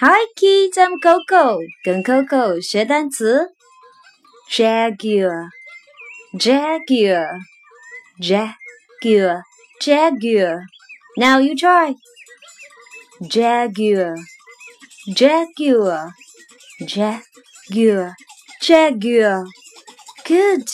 Hi kids, I'm Coco，跟 Coco 学单词。Jaguar, jaguar, jaguar, jaguar. Now you try. Jaguar, jaguar, jaguar, jaguar. Good.